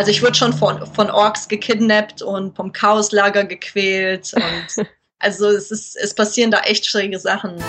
Also ich wurde schon von, von Orks gekidnappt und vom Chaoslager gequält. Und also es, ist, es passieren da echt schräge Sachen.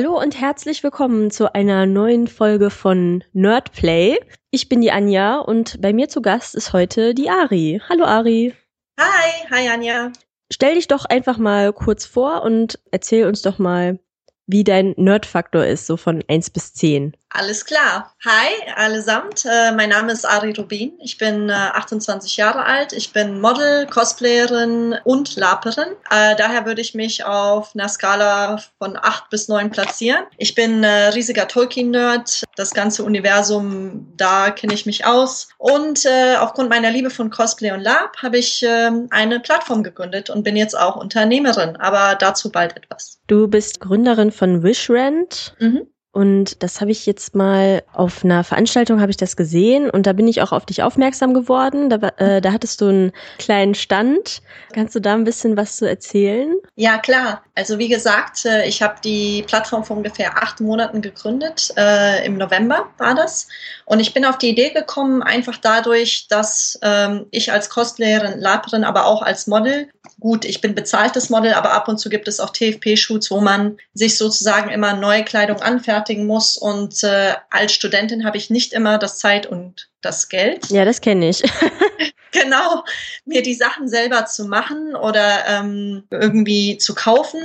Hallo und herzlich willkommen zu einer neuen Folge von Nerdplay. Ich bin die Anja und bei mir zu Gast ist heute die Ari. Hallo Ari. Hi, hi Anja. Stell dich doch einfach mal kurz vor und erzähl uns doch mal, wie dein Nerdfaktor ist, so von 1 bis 10. Alles klar. Hi allesamt. Äh, mein Name ist Ari Rubin. Ich bin äh, 28 Jahre alt. Ich bin Model, Cosplayerin und Laperin. Äh, daher würde ich mich auf einer Skala von 8 bis 9 platzieren. Ich bin äh, riesiger Tolkien-Nerd. Das ganze Universum, da kenne ich mich aus. Und äh, aufgrund meiner Liebe von Cosplay und Lab habe ich ähm, eine Plattform gegründet und bin jetzt auch Unternehmerin. Aber dazu bald etwas. Du bist Gründerin von Wishrent. Mhm. Und das habe ich jetzt mal auf einer Veranstaltung habe ich das gesehen und da bin ich auch auf dich aufmerksam geworden. Da, äh, da hattest du einen kleinen Stand. Kannst du da ein bisschen was zu erzählen? Ja, klar. Also wie gesagt, äh, ich habe die Plattform vor ungefähr acht Monaten gegründet. Äh, Im November war das. Und ich bin auf die Idee gekommen, einfach dadurch, dass ähm, ich als Cosplayerin, Laperin, aber auch als Model, gut, ich bin bezahltes Model, aber ab und zu gibt es auch TFP-Shoots, wo man sich sozusagen immer neue Kleidung anfärbt rechtfertigen muss. Und äh, als Studentin habe ich nicht immer das Zeit und das Geld. Ja, das kenne ich. genau, mir die Sachen selber zu machen oder ähm, irgendwie zu kaufen.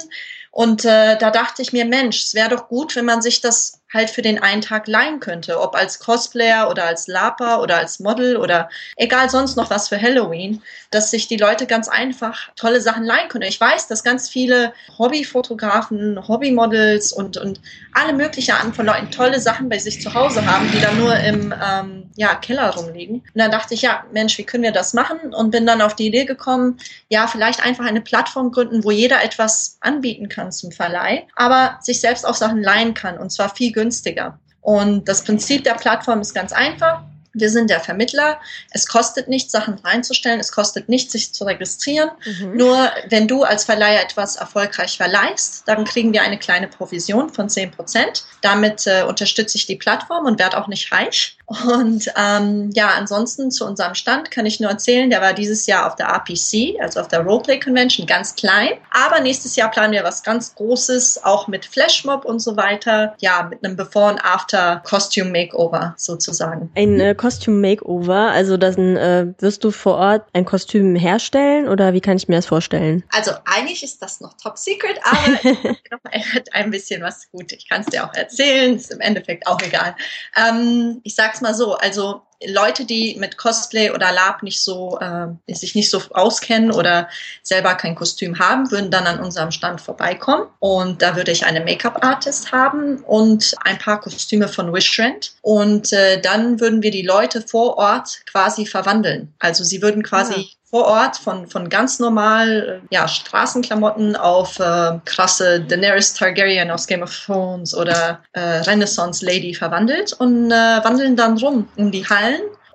Und äh, da dachte ich mir, Mensch, es wäre doch gut, wenn man sich das halt für den einen Tag leihen könnte, ob als Cosplayer oder als Lapa oder als Model oder egal sonst noch was für Halloween, dass sich die Leute ganz einfach tolle Sachen leihen können. Ich weiß, dass ganz viele Hobbyfotografen, Hobbymodels und, und alle möglichen Arten von Leuten tolle Sachen bei sich zu Hause haben, die dann nur im ähm, ja, Keller rumliegen. Und dann dachte ich, ja, Mensch, wie können wir das machen? Und bin dann auf die Idee gekommen, ja, vielleicht einfach eine Plattform gründen, wo jeder etwas anbieten kann zum Verleih, aber sich selbst auch Sachen leihen kann und zwar viel günstiger. Und das Prinzip der Plattform ist ganz einfach. Wir sind der Vermittler. Es kostet nichts, Sachen reinzustellen. Es kostet nichts, sich zu registrieren. Mhm. Nur wenn du als Verleiher etwas erfolgreich verleihst, dann kriegen wir eine kleine Provision von 10 Prozent. Damit äh, unterstütze ich die Plattform und werde auch nicht reich. Und ähm, ja, ansonsten zu unserem Stand kann ich nur erzählen, der war dieses Jahr auf der RPC, also auf der Roleplay Convention, ganz klein. Aber nächstes Jahr planen wir was ganz Großes, auch mit Flashmob und so weiter. Ja, mit einem Before and After Costume Makeover sozusagen. Ein äh, Costume Makeover, also dann äh, wirst du vor Ort ein Kostüm herstellen oder wie kann ich mir das vorstellen? Also eigentlich ist das noch top secret, aber ein bisschen was gut. Ich kann es dir auch erzählen, ist im Endeffekt auch egal. Ähm, ich sag sag's mal so, also Leute, die mit Cosplay oder Lab nicht so, äh, sich nicht so auskennen oder selber kein Kostüm haben, würden dann an unserem Stand vorbeikommen. Und da würde ich eine Make-up-Artist haben und ein paar Kostüme von Wishrent. Und äh, dann würden wir die Leute vor Ort quasi verwandeln. Also sie würden quasi ja ah vor Ort von, von ganz normal äh, ja, Straßenklamotten auf äh, krasse Daenerys Targaryen aus Game of Thrones oder äh, Renaissance Lady verwandelt und äh, wandeln dann rum in die Hallen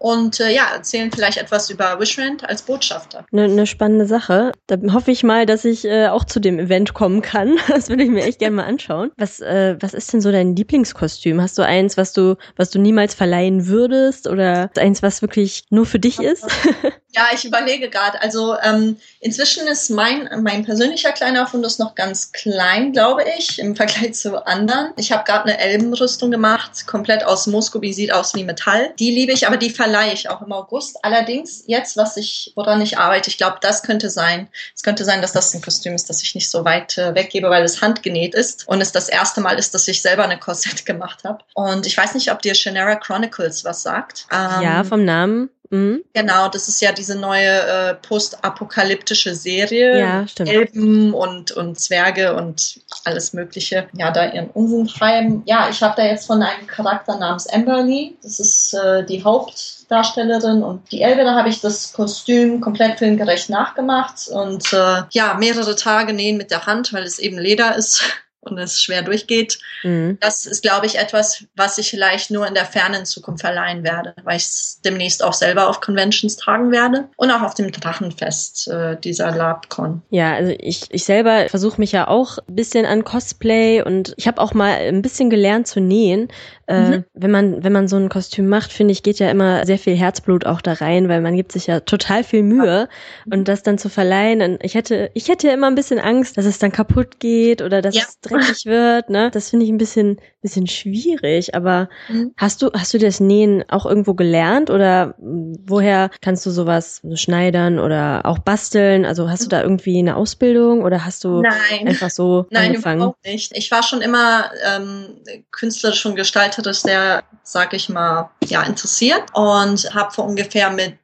und äh, ja, erzählen vielleicht etwas über Wishrand als Botschafter. Eine ne spannende Sache. Da hoffe ich mal, dass ich äh, auch zu dem Event kommen kann. Das würde ich mir echt gerne mal anschauen. Was, äh, was ist denn so dein Lieblingskostüm? Hast du eins, was du, was du niemals verleihen würdest oder eins, was wirklich nur für dich ist? Ja, ich überlege gerade. Also ähm, inzwischen ist mein, mein persönlicher kleiner Fundus noch ganz klein, glaube ich, im Vergleich zu anderen. Ich habe gerade eine Elbenrüstung gemacht, komplett aus Moskobi, sieht aus wie Metall. Die liebe ich, aber die verleihe ich auch im August. Allerdings jetzt, was ich, woran ich arbeite, ich glaube, das könnte sein. Es könnte sein, dass das ein Kostüm ist, das ich nicht so weit äh, weggebe, weil es handgenäht ist und es das erste Mal ist, dass ich selber eine Korsett gemacht habe. Und ich weiß nicht, ob dir Shannara Chronicles was sagt. Ähm, ja, vom Namen. Mhm. Genau, das ist ja diese neue äh, postapokalyptische Serie. Ja, stimmt. Elben und, und Zwerge und alles Mögliche. Ja, da ihren Unsinn treiben. Ja, ich habe da jetzt von einem Charakter namens Amberly. Das ist äh, die Hauptdarstellerin und die Elbe, da habe ich das Kostüm komplett filmgerecht nachgemacht und äh, ja, mehrere Tage nähen mit der Hand, weil es eben Leder ist und es schwer durchgeht. Mhm. Das ist, glaube ich, etwas, was ich vielleicht nur in der fernen Zukunft verleihen werde, weil ich es demnächst auch selber auf Conventions tragen werde und auch auf dem Drachenfest äh, dieser LabCon. Ja, also ich, ich selber versuche mich ja auch ein bisschen an Cosplay und ich habe auch mal ein bisschen gelernt zu nähen. Äh, mhm. Wenn man wenn man so ein Kostüm macht, finde ich, geht ja immer sehr viel Herzblut auch da rein, weil man gibt sich ja total viel Mühe und das dann zu verleihen. Ich hätte ich hätte ja immer ein bisschen Angst, dass es dann kaputt geht oder dass ja. es dreckig wird. Ne, das finde ich ein bisschen bisschen schwierig. Aber mhm. hast du hast du das Nähen auch irgendwo gelernt oder woher kannst du sowas schneidern oder auch basteln? Also hast du da irgendwie eine Ausbildung oder hast du Nein. einfach so Nein, angefangen? Nein, überhaupt nicht. Ich war schon immer ähm, künstlerisch und das sehr, sag ich mal, ja, interessiert und habe vor ungefähr mit,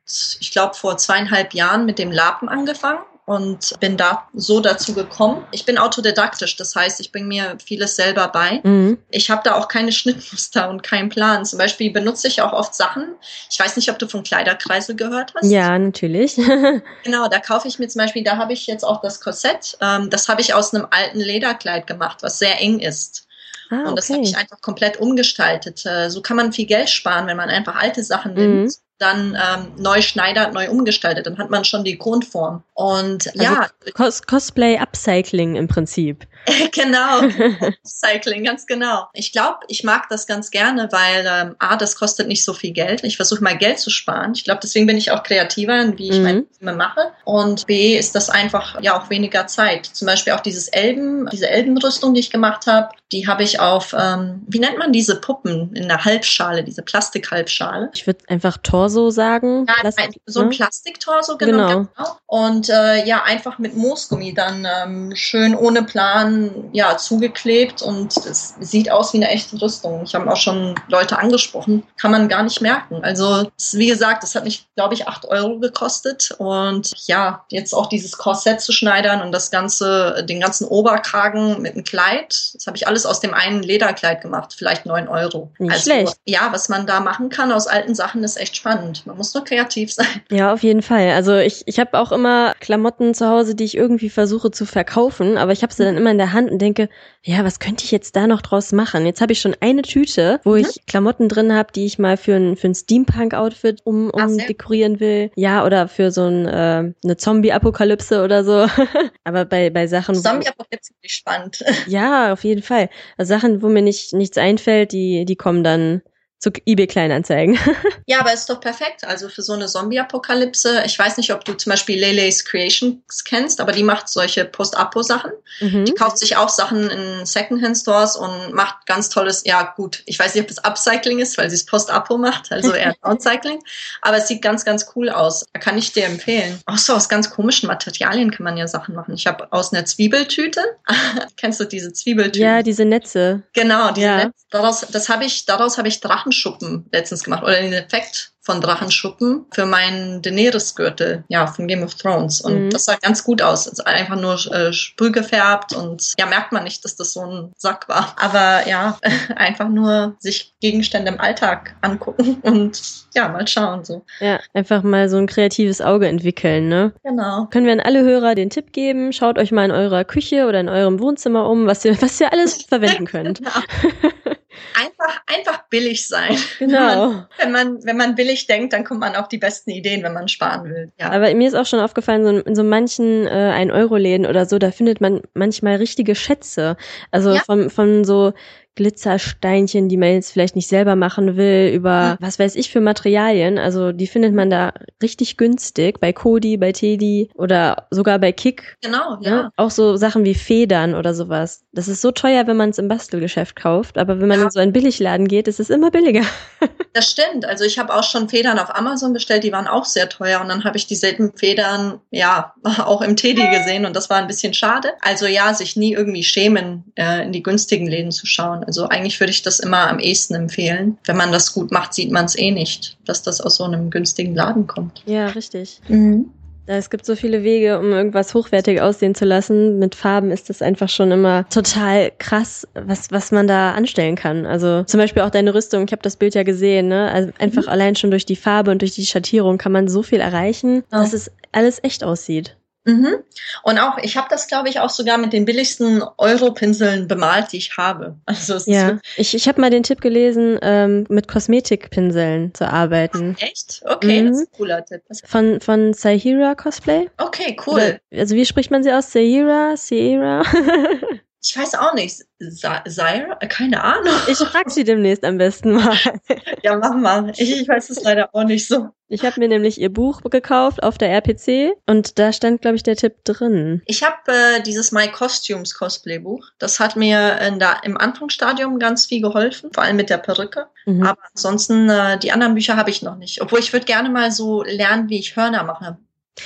ich glaube, vor zweieinhalb Jahren mit dem Lapen angefangen und bin da so dazu gekommen. Ich bin autodidaktisch, das heißt, ich bringe mir vieles selber bei. Mhm. Ich habe da auch keine Schnittmuster und keinen Plan. Zum Beispiel benutze ich auch oft Sachen. Ich weiß nicht, ob du von Kleiderkreisel gehört hast. Ja, natürlich. genau, da kaufe ich mir zum Beispiel, da habe ich jetzt auch das Korsett. Ähm, das habe ich aus einem alten Lederkleid gemacht, was sehr eng ist. Ah. Und das habe ich einfach komplett umgestaltet. Äh, so kann man viel Geld sparen, wenn man einfach alte Sachen nimmt mhm dann ähm, neu schneidert, neu umgestaltet. Dann hat man schon die Grundform. Und also ja. Cos Cosplay Upcycling im Prinzip. genau. Upcycling, ganz genau. Ich glaube, ich mag das ganz gerne, weil ähm, A, das kostet nicht so viel Geld. Ich versuche mal Geld zu sparen. Ich glaube, deswegen bin ich auch kreativer, wie ich mhm. meine Filme mache. Und B, ist das einfach ja auch weniger Zeit. Zum Beispiel auch dieses Elben, diese Elbenrüstung, die ich gemacht habe, die habe ich auf, ähm, wie nennt man diese Puppen in der Halbschale, diese Plastikhalbschale? Ich würde einfach Torso sagen. Ja, Plastik, so ein ne? Plastiktorso, genau. genau. genau. Und äh, ja, einfach mit Moosgummi dann ähm, schön ohne Plan ja zugeklebt und es sieht aus wie eine echte Rüstung. Ich habe auch schon Leute angesprochen, kann man gar nicht merken. Also wie gesagt, das hat mich, glaube ich, acht Euro gekostet und ja, jetzt auch dieses Korsett zu schneidern und das ganze, den ganzen Oberkragen mit einem Kleid, das habe ich alles aus dem einen Lederkleid gemacht, vielleicht neun Euro. Nicht also, schlecht. Ja, was man da machen kann aus alten Sachen, ist echt spannend. Man muss nur kreativ sein. Ja, auf jeden Fall. Also ich, ich habe auch immer Klamotten zu Hause, die ich irgendwie versuche zu verkaufen, aber ich habe sie dann immer in der Hand und denke, ja, was könnte ich jetzt da noch draus machen? Jetzt habe ich schon eine Tüte, wo mhm. ich Klamotten drin habe, die ich mal für ein, für ein Steampunk-Outfit um, um dekorieren will. Ja, oder für so ein, äh, eine Zombie-Apokalypse oder so. aber bei, bei Sachen. Zombie-Apokalypse ist spannend. Ja, auf jeden Fall. Also Sachen, wo mir nicht nichts einfällt, die, die kommen dann zu eBay Kleinanzeigen. ja, aber ist doch perfekt. Also für so eine Zombie-Apokalypse. Ich weiß nicht, ob du zum Beispiel Lele's Creations kennst, aber die macht solche Post-Apo-Sachen. Mhm. Die kauft sich auch Sachen in Secondhand-Stores und macht ganz tolles, ja gut, ich weiß nicht, ob es Upcycling ist, weil sie es Post-Apo macht, also eher Downcycling. aber es sieht ganz, ganz cool aus. Da kann ich dir empfehlen. Auch so aus ganz komischen Materialien kann man ja Sachen machen. Ich habe aus einer Zwiebeltüte, kennst du diese Zwiebeltüte? Ja, diese Netze. Genau, diese ja. Netze. Daraus, das habe ich, daraus habe ich Drachen Drachenschuppen letztens gemacht oder den Effekt von Drachenschuppen für meinen Daenerys-Gürtel, ja, von Game of Thrones. Und mhm. das sah ganz gut aus. Also einfach nur äh, sprüh gefärbt und ja, merkt man nicht, dass das so ein Sack war. Aber ja, einfach nur sich Gegenstände im Alltag angucken und ja, mal schauen so. Ja, einfach mal so ein kreatives Auge entwickeln, ne? Genau. Können wir an alle Hörer den Tipp geben, schaut euch mal in eurer Küche oder in eurem Wohnzimmer um, was ihr, was ihr alles verwenden könnt. genau. Einfach, einfach billig sein. Genau. Wenn man, wenn man, billig denkt, dann kommt man auf die besten Ideen, wenn man sparen will. Ja. Aber mir ist auch schon aufgefallen, so in so manchen äh, ein Euro Läden oder so, da findet man manchmal richtige Schätze. Also ja. von, von so Glitzersteinchen, die man jetzt vielleicht nicht selber machen will, über was weiß ich für Materialien. Also die findet man da richtig günstig bei Kodi, bei Teddy oder sogar bei Kick. Genau, ja. ja. Auch so Sachen wie Federn oder sowas. Das ist so teuer, wenn man es im Bastelgeschäft kauft, aber wenn man ja. in so einen Billigladen geht, ist es immer billiger. das stimmt. Also ich habe auch schon Federn auf Amazon bestellt, die waren auch sehr teuer und dann habe ich dieselben Federn ja auch im Teddy gesehen und das war ein bisschen schade. Also ja, sich nie irgendwie schämen, äh, in die günstigen Läden zu schauen. Also eigentlich würde ich das immer am ehesten empfehlen. Wenn man das gut macht, sieht man es eh nicht, dass das aus so einem günstigen Laden kommt. Ja, richtig. Mhm. Es gibt so viele Wege, um irgendwas hochwertig aussehen zu lassen. Mit Farben ist das einfach schon immer total krass, was, was man da anstellen kann. Also zum Beispiel auch deine Rüstung, ich habe das Bild ja gesehen, ne? Also einfach mhm. allein schon durch die Farbe und durch die Schattierung kann man so viel erreichen, oh. dass es alles echt aussieht. Mhm. Und auch, ich habe das, glaube ich, auch sogar mit den billigsten Euro-Pinseln bemalt, die ich habe. Also ja, ich, ich habe mal den Tipp gelesen, ähm, mit Kosmetikpinseln zu arbeiten. Echt? Okay, mhm. das ist ein cooler Tipp. Von, von Sahira Cosplay. Okay, cool. Oder, also wie spricht man sie aus? Sahira? Sahira? Ich weiß auch nicht. Zaira? Keine Ahnung. Ich frage sie demnächst am besten mal. ja, mach mal. Ich, ich weiß es leider auch nicht so. Ich habe mir nämlich ihr Buch gekauft auf der RPC und da stand, glaube ich, der Tipp drin. Ich habe äh, dieses My Costumes Cosplay Buch. Das hat mir in der, im Anfangsstadium ganz viel geholfen, vor allem mit der Perücke. Mhm. Aber ansonsten, äh, die anderen Bücher habe ich noch nicht. Obwohl ich würde gerne mal so lernen, wie ich Hörner mache.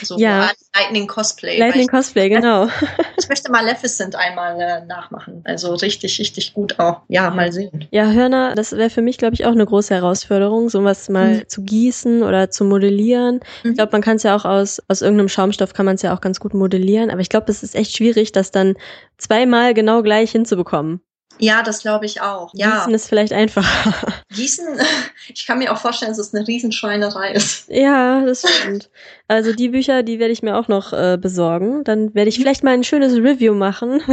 So ja. Lightning Cosplay. Lightning ich, Cosplay, genau. Ich möchte Maleficent einmal äh, nachmachen. Also richtig, richtig gut auch. Ja, mal sehen. Ja, Hörner, das wäre für mich, glaube ich, auch eine große Herausforderung, sowas mal mhm. zu gießen oder zu modellieren. Mhm. Ich glaube, man kann es ja auch aus, aus irgendeinem Schaumstoff kann man es ja auch ganz gut modellieren. Aber ich glaube, es ist echt schwierig, das dann zweimal genau gleich hinzubekommen. Ja, das glaube ich auch. Ja. Gießen ist vielleicht einfacher. Gießen, ich kann mir auch vorstellen, dass es eine Riesenschweinerei ist. Ja, das stimmt. Also die Bücher, die werde ich mir auch noch äh, besorgen. Dann werde ich mhm. vielleicht mal ein schönes Review machen.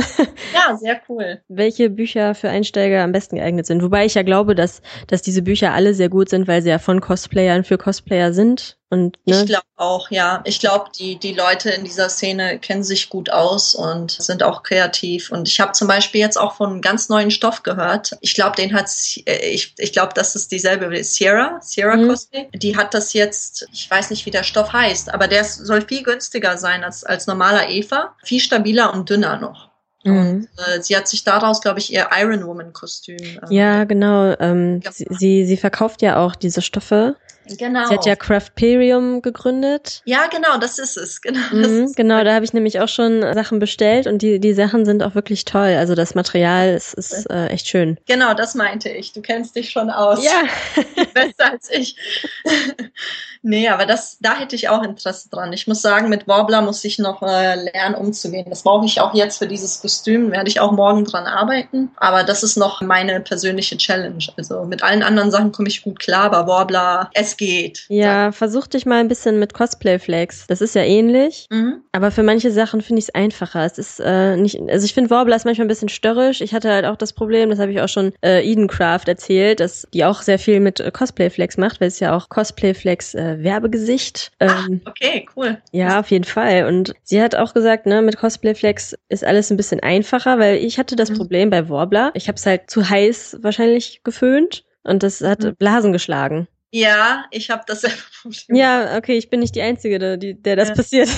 Ja, sehr cool. Welche Bücher für Einsteiger am besten geeignet sind. Wobei ich ja glaube, dass, dass diese Bücher alle sehr gut sind, weil sie ja von Cosplayern für Cosplayer sind. Und, ne? Ich glaube auch, ja. Ich glaube, die, die Leute in dieser Szene kennen sich gut aus und sind auch kreativ. Und ich habe zum Beispiel jetzt auch von einem ganz neuen Stoff gehört. Ich glaube, den hat, äh, ich, ich glaube, das ist dieselbe Sierra, Sierra mhm. Cosplay. Die hat das jetzt, ich weiß nicht, wie der Stoff heißt, aber der soll viel günstiger sein als, als normaler Eva. Viel stabiler und dünner noch. Mhm. Und äh, sie hat sich daraus, glaube ich, ihr Iron Woman Kostüm. Äh, ja, genau. Ähm, sie, sie, sie verkauft ja auch diese Stoffe Genau. Sie hat ja Craftperium gegründet. Ja, genau, das ist es. Genau, mhm, ist genau da habe ich nämlich auch schon Sachen bestellt und die, die Sachen sind auch wirklich toll. Also das Material ist, ist äh, echt schön. Genau, das meinte ich. Du kennst dich schon aus. Ja. Besser als ich. nee, aber das, da hätte ich auch Interesse dran. Ich muss sagen, mit Warbler muss ich noch äh, lernen, umzugehen. Das brauche ich auch jetzt für dieses Kostüm. Werde ich auch morgen dran arbeiten. Aber das ist noch meine persönliche Challenge. Also mit allen anderen Sachen komme ich gut klar, aber Warbler, es geht. Ja, versuch dich mal ein bisschen mit Cosplay Flex. Das ist ja ähnlich, mhm. aber für manche Sachen finde ich es einfacher. Es ist äh, nicht, also ich finde Warbler ist manchmal ein bisschen störrisch. Ich hatte halt auch das Problem, das habe ich auch schon äh, Edencraft erzählt, dass die auch sehr viel mit äh, Cosplay Flex macht, weil es ja auch Cosplay Flex äh, Werbegesicht. Ähm, Ach, okay, cool. Ja, auf jeden Fall. Und sie hat auch gesagt, ne, mit Cosplay Flex ist alles ein bisschen einfacher, weil ich hatte das mhm. Problem bei Warbler. Ich habe es halt zu heiß wahrscheinlich geföhnt und das hat mhm. Blasen geschlagen. Ja, ich habe das selber Ja, okay, ich bin nicht die Einzige, die, der das ja. passiert.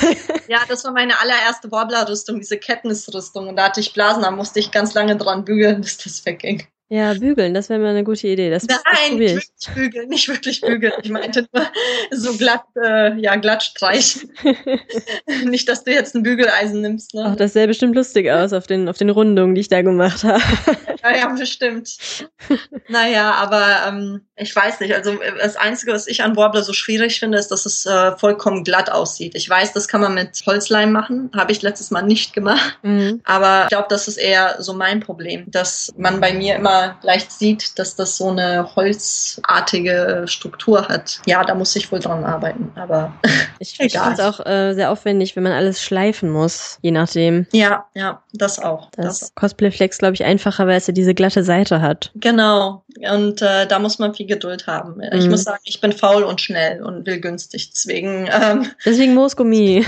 Ja, das war meine allererste Warbler-Rüstung, diese Kettnisrüstung. Und da hatte ich Blasen, da musste ich ganz lange dran bügeln, bis das wegging. Ja, bügeln, das wäre mal eine gute Idee. Das, Nein, das nicht wirklich bügeln, nicht wirklich bügeln. Ich meinte nur so glatt, äh, ja, glatt streichen. nicht, dass du jetzt ein Bügeleisen nimmst. Ne? Ach, das sähe bestimmt lustig aus auf den, auf den Rundungen, die ich da gemacht habe. ja, ja, bestimmt. naja, aber ähm, ich weiß nicht. Also das Einzige, was ich an Warbler so schwierig finde, ist, dass es äh, vollkommen glatt aussieht. Ich weiß, das kann man mit Holzleim machen. Habe ich letztes Mal nicht gemacht. Mhm. Aber ich glaube, das ist eher so mein Problem, dass man bei mir immer leicht sieht, dass das so eine holzartige Struktur hat. Ja, da muss ich wohl dran arbeiten, aber ich finde es auch äh, sehr aufwendig, wenn man alles schleifen muss, je nachdem. Ja, ja, das auch. Das, das Cosplay Flex, glaube ich, einfacher, weil es ja diese glatte Seite hat. Genau. Und äh, da muss man viel Geduld haben. Mhm. Ich muss sagen, ich bin faul und schnell und will günstig. Deswegen. Ähm, Deswegen Moosgummi.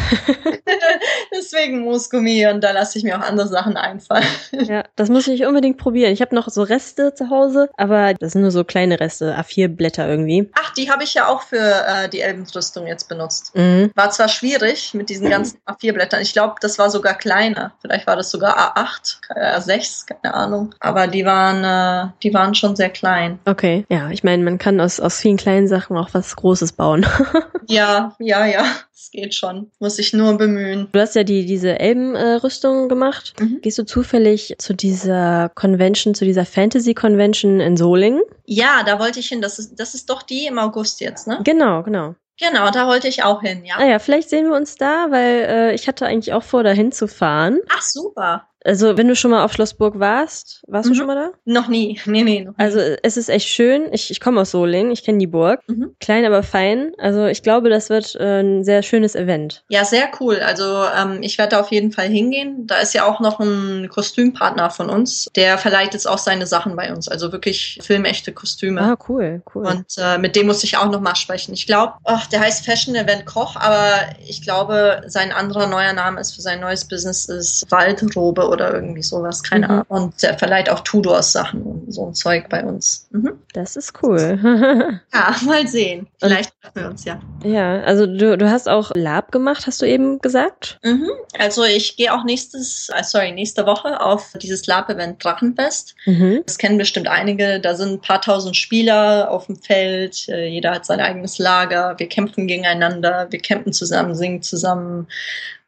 Deswegen Moosgummi und da lasse ich mir auch andere Sachen einfallen. ja, das muss ich unbedingt probieren. Ich habe noch so Rest Reste zu Hause, aber das sind nur so kleine Reste, A4-Blätter irgendwie. Ach, die habe ich ja auch für äh, die Elbenrüstung jetzt benutzt. Mhm. War zwar schwierig mit diesen ganzen A4-Blättern. Ich glaube, das war sogar kleiner. Vielleicht war das sogar A8, A6, keine Ahnung. Aber die waren, äh, die waren schon sehr klein. Okay, ja, ich meine, man kann aus, aus vielen kleinen Sachen auch was Großes bauen. ja, ja, ja. Es geht schon. Muss ich nur bemühen. Du hast ja die, diese Elbenrüstung äh, gemacht. Mhm. Gehst du zufällig zu dieser Convention, zu dieser Fantasy Convention in Solingen? Ja, da wollte ich hin. Das ist, das ist doch die im August jetzt, ne? Genau, genau. Genau, da wollte ich auch hin, ja. Naja, ah vielleicht sehen wir uns da, weil äh, ich hatte eigentlich auch vor, dahin zu fahren. Ach, super. Also, wenn du schon mal auf Schlossburg warst, warst mhm. du schon mal da? Noch nie. Nee, nee. Noch nie. Also, es ist echt schön. Ich, ich komme aus Solingen, ich kenne die Burg. Mhm. Klein, aber fein. Also, ich glaube, das wird äh, ein sehr schönes Event. Ja, sehr cool. Also, ähm, ich werde da auf jeden Fall hingehen. Da ist ja auch noch ein Kostümpartner von uns, der verleiht jetzt auch seine Sachen bei uns. Also wirklich filmechte Kostüme. Ah, cool, cool. Und äh, mit dem muss ich auch noch mal sprechen. Ich glaube, der heißt Fashion Event Koch, aber ich glaube, sein anderer neuer Name ist für sein neues Business ist Waldrobe oder irgendwie sowas, keine mhm. Ahnung. Und der verleiht auch Tudors Sachen und so ein Zeug bei uns. Mhm. Das ist cool. ja, mal sehen. Vielleicht treffen wir uns ja. Ja, also du, du hast auch Lab gemacht, hast du eben gesagt? Mhm. Also ich gehe auch nächstes, äh, sorry, nächste Woche auf dieses Lab-Event Drachenfest. Mhm. Das kennen bestimmt einige. Da sind ein paar tausend Spieler auf dem Feld. Äh, jeder hat sein eigenes Lager. Wir kämpfen gegeneinander. Wir campen zusammen, singen zusammen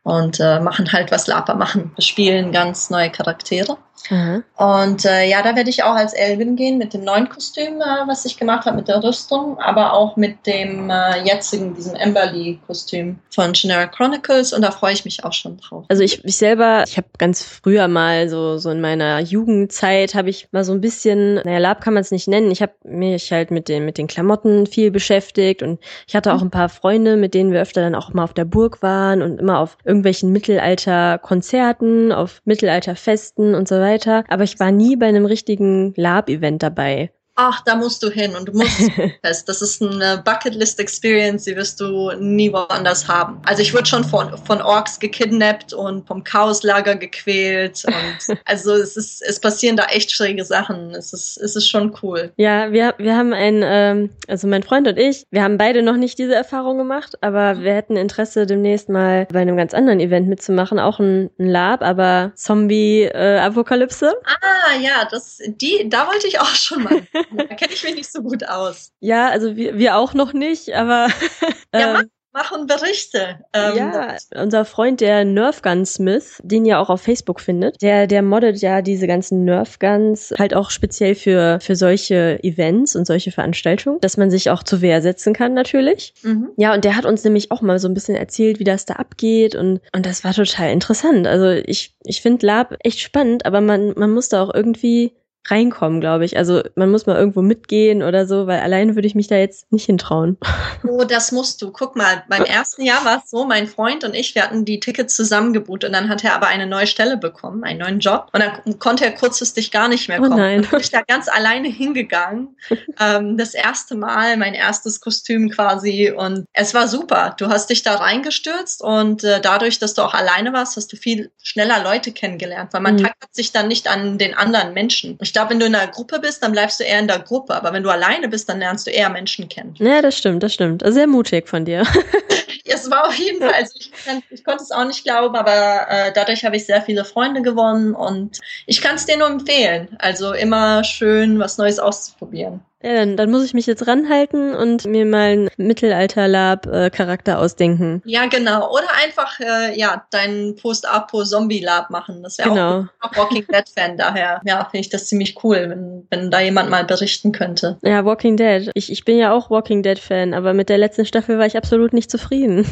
und äh, machen halt, was Lapa machen. Wir spielen ganz neue Charaktere. Mhm. Und äh, ja, da werde ich auch als Elvin gehen mit dem neuen Kostüm, äh, was ich gemacht habe, mit der Rüstung, aber auch mit dem äh, jetzigen, diesem Emberly-Kostüm von Generic Chronicles und da freue ich mich auch schon drauf. Also ich, ich selber, ich habe ganz früher mal so, so in meiner Jugendzeit habe ich mal so ein bisschen, naja, Lab kann man es nicht nennen, ich habe mich halt mit den, mit den Klamotten viel beschäftigt und ich hatte auch ein paar Freunde, mit denen wir öfter dann auch mal auf der Burg waren und immer auf irgendwelchen Mittelalter-Konzerten, auf Mittelalter-Festen und so weiter weiter, aber ich war nie bei einem richtigen Lab-Event dabei ach, da musst du hin und du musst fest. Das ist eine Bucketlist-Experience, die wirst du nie woanders haben. Also ich wurde schon von, von Orks gekidnappt und vom Chaoslager gequält und also es ist, es passieren da echt schräge Sachen. Es ist, es ist schon cool. Ja, wir, wir haben ein, ähm, also mein Freund und ich, wir haben beide noch nicht diese Erfahrung gemacht, aber wir hätten Interesse demnächst mal bei einem ganz anderen Event mitzumachen, auch ein, ein Lab, aber Zombie-Apokalypse. Äh, ah, ja, das, die, da wollte ich auch schon mal. Da kenne ich mich nicht so gut aus. Ja, also wir, wir auch noch nicht, aber. ja, ähm, machen Berichte. Ähm, ja, unser Freund, der Nerfgun Smith, den ihr auch auf Facebook findet, der, der moddet ja diese ganzen Nerfguns halt auch speziell für, für solche Events und solche Veranstaltungen, dass man sich auch zur Wehr setzen kann natürlich. Mhm. Ja, und der hat uns nämlich auch mal so ein bisschen erzählt, wie das da abgeht und, und das war total interessant. Also ich, ich finde Lab echt spannend, aber man, man muss da auch irgendwie reinkommen, glaube ich. Also man muss mal irgendwo mitgehen oder so, weil alleine würde ich mich da jetzt nicht hintrauen. Oh, das musst du. Guck mal, beim ersten Jahr war es so, mein Freund und ich, wir hatten die Tickets zusammengebucht und dann hat er aber eine neue Stelle bekommen, einen neuen Job. Und dann konnte er kurzfristig gar nicht mehr oh kommen. Oh nein. Dann bin ich da ganz alleine hingegangen. ähm, das erste Mal, mein erstes Kostüm quasi. Und es war super. Du hast dich da reingestürzt und äh, dadurch, dass du auch alleine warst, hast du viel schneller Leute kennengelernt, weil man mhm. tackert sich dann nicht an den anderen Menschen. Ich ich glaube, wenn du in einer Gruppe bist, dann bleibst du eher in der Gruppe. Aber wenn du alleine bist, dann lernst du eher Menschen kennen. Ja, das stimmt, das stimmt. Sehr mutig von dir. es war auf jeden Fall, also ich, ich konnte es auch nicht glauben, aber äh, dadurch habe ich sehr viele Freunde gewonnen und ich kann es dir nur empfehlen. Also immer schön was Neues auszuprobieren. Ja, dann, dann muss ich mich jetzt ranhalten und mir mal einen Mittelalter-Lab-Charakter ausdenken. Ja, genau. Oder einfach, äh, ja, deinen Post-Apo-Zombie-Lab machen. Das wäre genau. auch, Walking Dead-Fan. Daher, ja, finde ich das ziemlich cool, wenn, wenn da jemand mal berichten könnte. Ja, Walking Dead. Ich, ich bin ja auch Walking Dead-Fan, aber mit der letzten Staffel war ich absolut nicht zufrieden.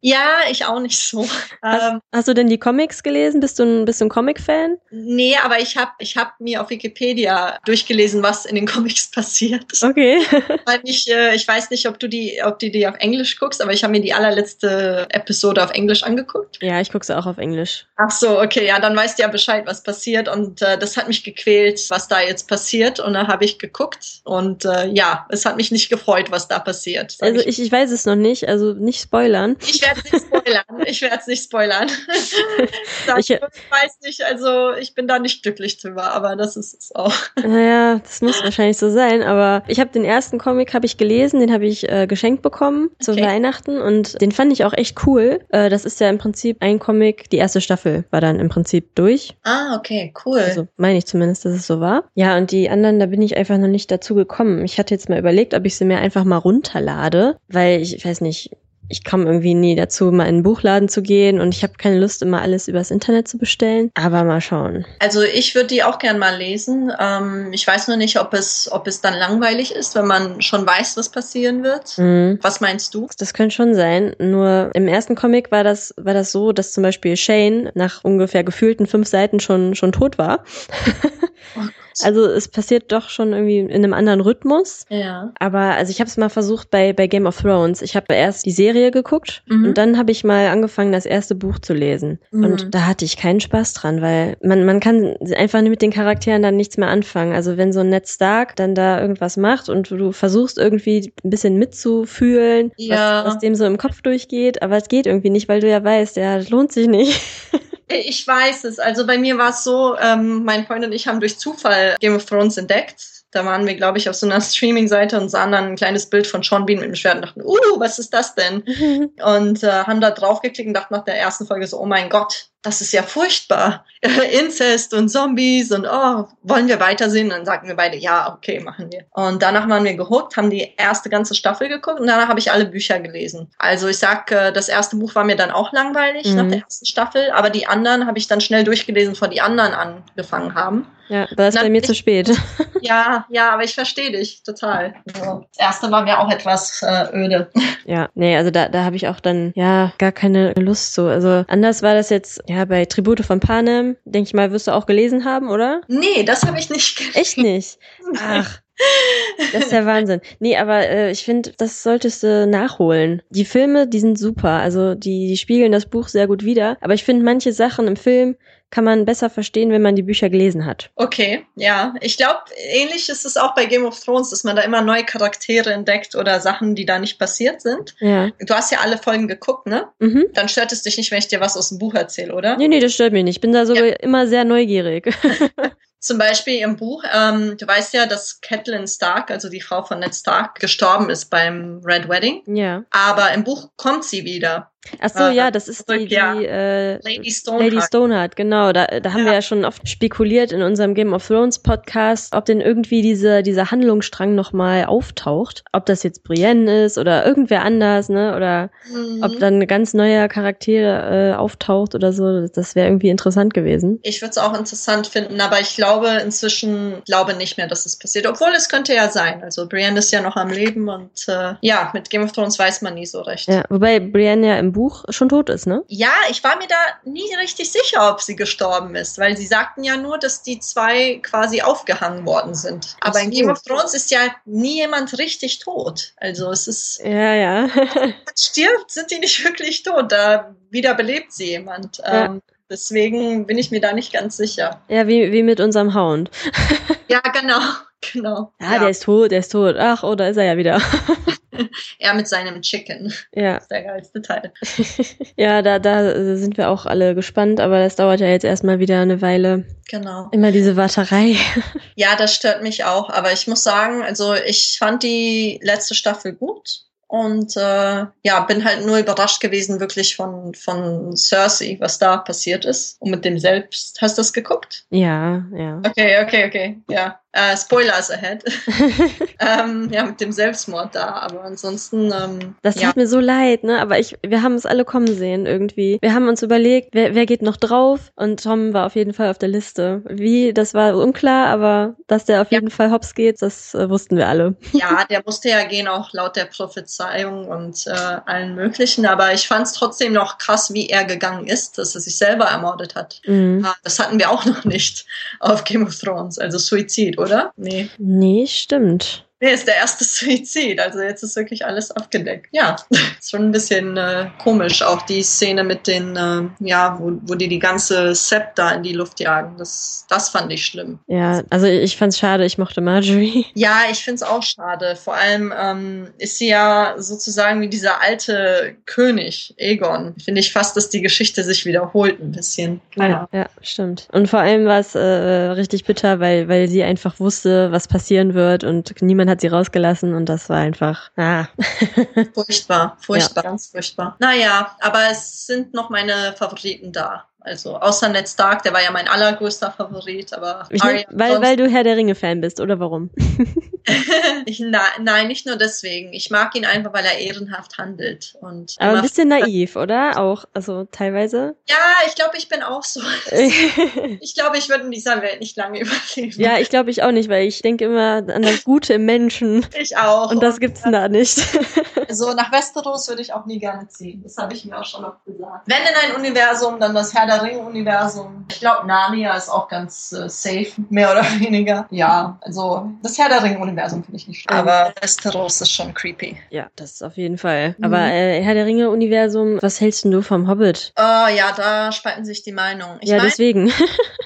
Ja, ich auch nicht so. Hast, ähm, hast du denn die Comics gelesen? Bist du ein, bist du ein Comic-Fan? Nee, aber ich habe ich hab mir auf Wikipedia durchgelesen, was in den Comics passiert. Okay. Weil ich, äh, ich weiß nicht, ob du die, ob du die auf Englisch guckst, aber ich habe mir die allerletzte Episode auf Englisch angeguckt. Ja, ich gucke sie auch auf Englisch. Ach so, okay, ja, dann weißt du ja Bescheid, was passiert. Und äh, das hat mich gequält, was da jetzt passiert. Und da habe ich geguckt. Und äh, ja, es hat mich nicht gefreut, was da passiert. Also ich, ich weiß es noch nicht, also nicht spoilern. Ich werde es nicht spoilern. Ich werde es nicht spoilern. ich, ich weiß nicht, also ich bin da nicht glücklich drüber, aber das ist es auch. Naja, das muss wahrscheinlich so sein, aber ich habe den ersten Comic habe ich gelesen, den habe ich äh, geschenkt bekommen okay. zu Weihnachten und den fand ich auch echt cool. Äh, das ist ja im Prinzip ein Comic, die erste Staffel war dann im Prinzip durch. Ah, okay, cool. Also meine ich zumindest, dass es so war. Ja, und die anderen, da bin ich einfach noch nicht dazu gekommen. Ich hatte jetzt mal überlegt, ob ich sie mir einfach mal runterlade, weil ich weiß nicht, ich komme irgendwie nie dazu, mal in einen Buchladen zu gehen und ich habe keine Lust, immer alles übers Internet zu bestellen. Aber mal schauen. Also ich würde die auch gern mal lesen. Ähm, ich weiß nur nicht, ob es, ob es dann langweilig ist, wenn man schon weiß, was passieren wird. Mhm. Was meinst du? Das könnte schon sein. Nur im ersten Comic war das, war das so, dass zum Beispiel Shane nach ungefähr gefühlten fünf Seiten schon, schon tot war. Oh also es passiert doch schon irgendwie in einem anderen Rhythmus. Ja. Aber also ich habe es mal versucht bei, bei Game of Thrones. Ich habe erst die Serie geguckt mhm. und dann habe ich mal angefangen, das erste Buch zu lesen. Mhm. Und da hatte ich keinen Spaß dran, weil man, man kann einfach mit den Charakteren dann nichts mehr anfangen. Also wenn so ein Ned Stark dann da irgendwas macht und du versuchst irgendwie ein bisschen mitzufühlen, ja. was, was dem so im Kopf durchgeht, aber es geht irgendwie nicht, weil du ja weißt, ja, das lohnt sich nicht. Ich weiß es. Also bei mir war es so, ähm, mein Freund und ich haben durch Zufall Game of Thrones entdeckt. Da waren wir, glaube ich, auf so einer Streaming-Seite und sahen dann ein kleines Bild von Sean Bean mit dem Schwert und dachten, uh, was ist das denn? und äh, haben da draufgeklickt und dachten nach der ersten Folge so, oh mein Gott, das ist ja furchtbar. Inzest und Zombies und oh, wollen wir weitersehen? dann sagten wir beide, ja, okay, machen wir. Und danach waren wir gehuckt, haben die erste ganze Staffel geguckt und danach habe ich alle Bücher gelesen. Also ich sag, äh, das erste Buch war mir dann auch langweilig mhm. nach der ersten Staffel, aber die anderen habe ich dann schnell durchgelesen, bevor die anderen angefangen haben. Ja, das ist bei mir ich, zu spät. Ja, ja, aber ich verstehe dich total. Also, das erste war mir auch etwas äh, öde. Ja, nee, also da, da habe ich auch dann ja gar keine Lust zu. Also anders war das jetzt, ja, bei Tribute von Panem, denke ich mal, wirst du auch gelesen haben, oder? Nee, das habe ich nicht gelesen. Echt nicht? Ach. Das ist der Wahnsinn. Nee, aber äh, ich finde, das solltest du nachholen. Die Filme, die sind super. Also die, die spiegeln das Buch sehr gut wider. Aber ich finde, manche Sachen im Film kann man besser verstehen, wenn man die Bücher gelesen hat. Okay, ja. Ich glaube, ähnlich ist es auch bei Game of Thrones, dass man da immer neue Charaktere entdeckt oder Sachen, die da nicht passiert sind. Ja. Du hast ja alle Folgen geguckt, ne? Mhm. Dann stört es dich nicht, wenn ich dir was aus dem Buch erzähle, oder? Nee, nee, das stört mich nicht. Ich bin da sogar ja. immer sehr neugierig. Zum Beispiel im Buch, ähm, du weißt ja, dass Catelyn Stark, also die Frau von Ned Stark, gestorben ist beim Red Wedding. Ja. Aber im Buch kommt sie wieder. Ach so, äh, ja, das ist die, die äh, Lady Stoneheart. Lady Stoneheart, genau. Da, da haben ja. wir ja schon oft spekuliert in unserem Game of Thrones Podcast, ob denn irgendwie diese, dieser Handlungsstrang nochmal auftaucht. Ob das jetzt Brienne ist oder irgendwer anders, ne? Oder mhm. ob dann ein ganz neuer Charakter äh, auftaucht oder so. Das wäre irgendwie interessant gewesen. Ich würde es auch interessant finden, aber ich glaube inzwischen, glaube nicht mehr, dass es passiert. Obwohl es könnte ja sein. Also Brienne ist ja noch am Leben und äh, ja, mit Game of Thrones weiß man nie so recht. Ja, wobei Brienne ja im Buch schon tot ist, ne? Ja, ich war mir da nie richtig sicher, ob sie gestorben ist, weil sie sagten ja nur, dass die zwei quasi aufgehangen worden sind. Aber in Game of Thrones ist ja nie jemand richtig tot. Also es ist. Ja, ja. stirbt, sind die nicht wirklich tot. Da wiederbelebt sie jemand. Ja. Ähm, deswegen bin ich mir da nicht ganz sicher. Ja, wie, wie mit unserem Hound. ja, genau. Genau. Ah, ja. der ist tot, der ist tot. Ach, oh, da ist er ja wieder. er mit seinem Chicken. Ja. Das ist der geilste Teil. ja, da, da sind wir auch alle gespannt, aber das dauert ja jetzt erstmal wieder eine Weile. Genau. Immer diese Warterei. ja, das stört mich auch, aber ich muss sagen, also ich fand die letzte Staffel gut. Und äh, ja, bin halt nur überrascht gewesen, wirklich von, von Cersei, was da passiert ist. Und mit dem selbst. Hast du das geguckt? Ja, ja. Okay, okay, okay. Ja. Äh, Spoilers ahead. ähm, ja, mit dem Selbstmord da, aber ansonsten. Ähm, das ja. tut mir so leid, ne? Aber ich, wir haben es alle kommen sehen irgendwie. Wir haben uns überlegt, wer, wer geht noch drauf? Und Tom war auf jeden Fall auf der Liste. Wie, das war unklar, aber dass der auf ja. jeden Fall hops geht, das äh, wussten wir alle. Ja, der musste ja gehen, auch laut der Prophezeiung und äh, allen möglichen. Aber ich fand es trotzdem noch krass, wie er gegangen ist, dass er sich selber ermordet hat. Mhm. Ah, das hatten wir auch noch nicht auf Game of Thrones, also Suizid, oder? Nee. Nee, stimmt. Nee, ist der erste Suizid. Also jetzt ist wirklich alles abgedeckt. Ja, ist schon ein bisschen äh, komisch. Auch die Szene mit den, äh, ja, wo, wo die die ganze Sept da in die Luft jagen. Das, das fand ich schlimm. Ja, also ich fand's schade. Ich mochte Marjorie. Ja, ich find's auch schade. Vor allem ähm, ist sie ja sozusagen wie dieser alte König, Egon. Finde ich fast, dass die Geschichte sich wiederholt ein bisschen. Ja, ja stimmt. Und vor allem war es äh, richtig bitter, weil, weil sie einfach wusste, was passieren wird und niemand Freundin hat sie rausgelassen und das war einfach, ah. furchtbar, furchtbar, ja. ganz furchtbar. Naja, aber es sind noch meine Favoriten da. Also außer Ned Stark, der war ja mein allergrößter Favorit, aber ich, weil, weil du Herr der Ringe-Fan bist, oder warum? ich, na, nein, nicht nur deswegen. Ich mag ihn einfach, weil er ehrenhaft handelt. Und Aber ein bisschen naiv, oder? Auch, also teilweise? Ja, ich glaube, ich bin auch so. ich glaube, ich würde in dieser Welt nicht lange überleben. Ja, ich glaube, ich auch nicht, weil ich denke immer an das Gute im Menschen. Ich auch. Und das gibt's und, da nicht. so nach Westeros würde ich auch nie gerne ziehen. Das habe ich mir auch schon oft gesagt. Wenn in ein Universum, dann das Herr der Ringe-Universum. Ich glaube, Narnia ist auch ganz äh, safe, mehr oder weniger. Ja, also das Herr der Ringe-Universum finde ich nicht schlimm. Aber Westeros ist schon creepy. Ja, das ist auf jeden Fall. Mhm. Aber äh, Herr der Ringe-Universum, was hältst du vom Hobbit? Oh ja, da spalten sich die Meinungen. ja, mein, deswegen.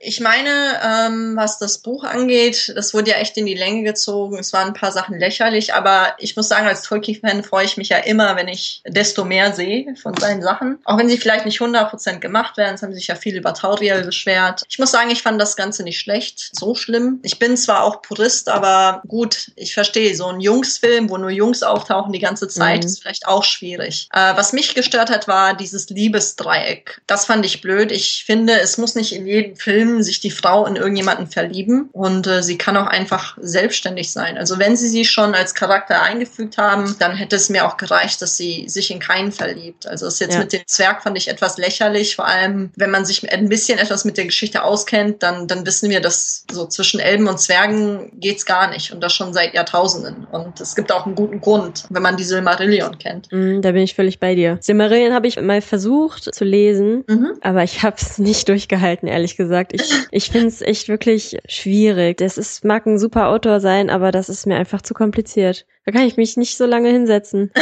ich meine, ähm, was das Buch angeht, das wurde ja echt in die Länge gezogen. Es waren ein paar Sachen lächerlich, aber ich muss sagen, als Tolkien-Fan freue ich mich ja immer, wenn ich desto mehr sehe von seinen Sachen. Auch wenn sie vielleicht nicht 100% gemacht werden. Es haben sich ja viel über Tauriel beschwert. Ich muss sagen, ich fand das Ganze nicht schlecht. So schlimm. Ich bin zwar auch Purist, aber gut, ich verstehe. So ein Jungsfilm, wo nur Jungs auftauchen die ganze Zeit, mhm. ist vielleicht auch schwierig. Äh, was mich gestört hat, war dieses Liebesdreieck. Das fand ich blöd. Ich finde, es muss nicht in jedem Film sich die Frau in irgendjemanden verlieben und äh, sie kann auch einfach selbstständig sein. Also wenn sie sie schon als Charakter eingefügt haben, dann hätte es mir auch gereicht, dass sie sich in keinen verliebt. Also das jetzt ja. mit dem Zwerg fand ich etwas lächerlich, vor allem wenn man sich ein bisschen etwas mit der Geschichte auskennt, dann, dann wissen wir, dass so zwischen Elben und Zwergen geht's gar nicht und das schon seit Jahrtausenden. Und es gibt auch einen guten Grund, wenn man die Silmarillion kennt. Mm, da bin ich völlig bei dir. Silmarillion habe ich mal versucht zu lesen, mhm. aber ich habe es nicht durchgehalten, ehrlich gesagt. Ich, ich finde es echt wirklich schwierig. Das ist, mag ein super Autor sein, aber das ist mir einfach zu kompliziert. Da kann ich mich nicht so lange hinsetzen.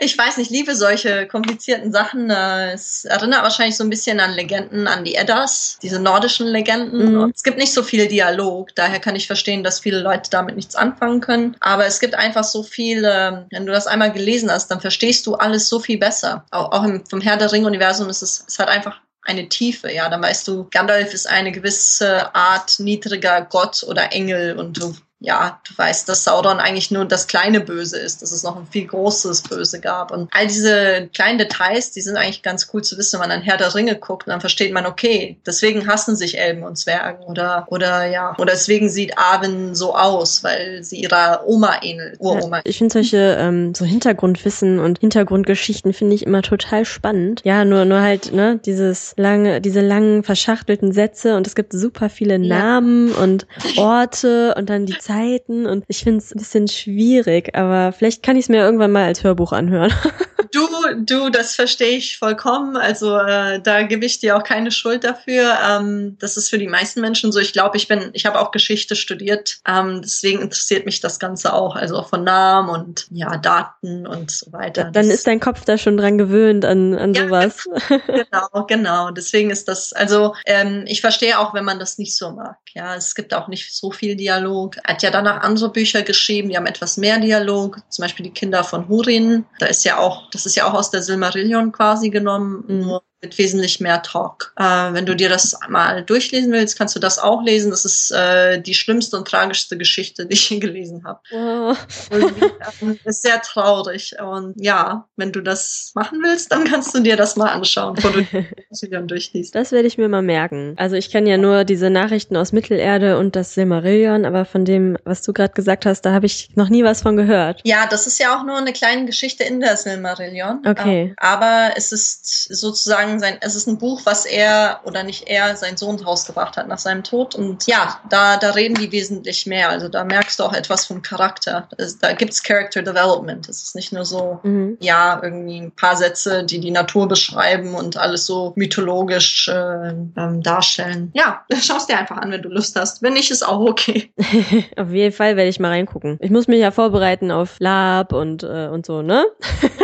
Ich weiß nicht, liebe solche komplizierten Sachen. Äh, es erinnert wahrscheinlich so ein bisschen an Legenden, an die Eddas, diese nordischen Legenden. Mhm. Es gibt nicht so viel Dialog, daher kann ich verstehen, dass viele Leute damit nichts anfangen können. Aber es gibt einfach so viel, ähm, wenn du das einmal gelesen hast, dann verstehst du alles so viel besser. Auch, auch im, vom Herr der Ring-Universum ist es, es hat einfach eine Tiefe, ja. Dann weißt du, Gandalf ist eine gewisse Art niedriger Gott oder Engel und du ja, du weißt, dass Sauron eigentlich nur das kleine Böse ist, dass es noch ein viel großes Böse gab. Und all diese kleinen Details, die sind eigentlich ganz cool zu wissen, wenn man an Herr der Ringe guckt, dann versteht man, okay, deswegen hassen sich Elben und Zwergen oder, oder ja, oder deswegen sieht Arwen so aus, weil sie ihrer Oma ähnelt, Uroma. Ja, ich finde solche, ähm, so Hintergrundwissen und Hintergrundgeschichten finde ich immer total spannend. Ja, nur, nur halt, ne, dieses lange, diese langen verschachtelten Sätze und es gibt super viele Namen ja. und Orte und dann die Zeit Zeiten und ich finde es ein bisschen schwierig, aber vielleicht kann ich es mir irgendwann mal als Hörbuch anhören. Du, du, das verstehe ich vollkommen. Also äh, da gebe ich dir auch keine Schuld dafür. Ähm, das ist für die meisten Menschen so. Ich glaube, ich bin, ich habe auch Geschichte studiert, ähm, deswegen interessiert mich das Ganze auch. Also auch von Namen und ja Daten und so weiter. Dann das, ist dein Kopf da schon dran gewöhnt an an ja, sowas. Genau, genau. Deswegen ist das. Also ähm, ich verstehe auch, wenn man das nicht so mag. Ja, es gibt auch nicht so viel Dialog. Er hat ja danach andere Bücher geschrieben, die haben etwas mehr Dialog. Zum Beispiel die Kinder von Hurin. Da ist ja auch das ist ja auch aus der Silmarillion quasi genommen, mhm. nur mit wesentlich mehr Talk. Äh, wenn du dir das mal durchlesen willst, kannst du das auch lesen. Das ist äh, die schlimmste und tragischste Geschichte, die ich gelesen habe. Oh. Ähm, ist sehr traurig. Und ja, wenn du das machen willst, dann kannst du dir das mal anschauen, bevor du das wieder durchliest. Das werde ich mir mal merken. Also ich kenne ja nur diese Nachrichten aus Mittelerde und das Silmarillion, aber von dem, was du gerade gesagt hast, da habe ich noch nie was von gehört. Ja, das ist ja auch nur eine kleine Geschichte in der Silmarillion. Okay. Ähm, aber es ist sozusagen sagen, sein, es ist ein Buch, was er oder nicht er, sein Sohn rausgebracht hat nach seinem Tod. Und ja, da, da reden die wesentlich mehr. Also da merkst du auch etwas vom Charakter. Es, da gibt's Character Development. Es ist nicht nur so, mhm. ja, irgendwie ein paar Sätze, die die Natur beschreiben und alles so mythologisch äh, ähm, darstellen. Ja, schaust dir einfach an, wenn du Lust hast. Wenn nicht, ist auch okay. auf jeden Fall werde ich mal reingucken. Ich muss mich ja vorbereiten auf Lab und, äh, und so, ne?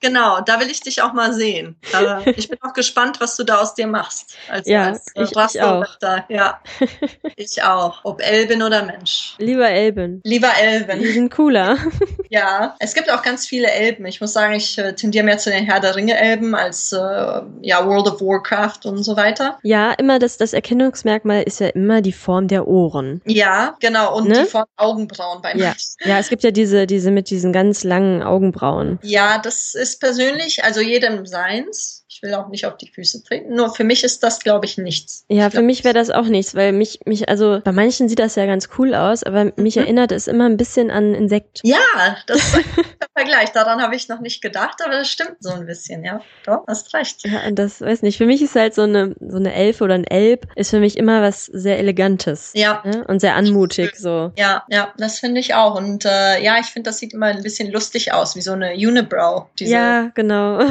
genau, genau. Da will ich dich auch mal sehen. Aber ich bin auch gespannt, was du da aus dir machst. Als, ja, als, äh, ich, ich auch. Ja, ich auch. Ob Elben oder Mensch. Lieber Elben. Lieber Elben. Die sind cooler. ja, es gibt auch ganz viele Elben. Ich muss sagen, ich äh, tendiere mehr zu den Herr der Ringe Elben als äh, ja World of Warcraft und so weiter. Ja, immer das, das Erkennungsmerkmal ist ja immer die Form der Ohren. Ja, genau. Und ne? die Form Augenbrauen beim ja. ja, es gibt ja diese, diese mit diesen ganz langen Augenbrauen. Ja, das ist persönlich, also jedem seins. Ich will auch nicht auf die Füße treten. Nur für mich ist das, glaube ich, nichts. Ja, ich für mich wäre das auch nichts, weil mich, mich, also bei manchen sieht das ja ganz cool aus, aber mich mhm. erinnert es immer ein bisschen an Insekt. Ja, das ist ein Vergleich. Daran habe ich noch nicht gedacht, aber das stimmt so ein bisschen, ja. Doch, hast recht. Ja, und das weiß nicht. Für mich ist halt so eine, so eine Elfe oder ein Elb ist für mich immer was sehr Elegantes. Ja. Ne? Und sehr anmutig, so. Ja, ja, das finde ich auch. Und äh, ja, ich finde, das sieht immer ein bisschen lustig aus, wie so eine Unibrow. Diese ja, genau.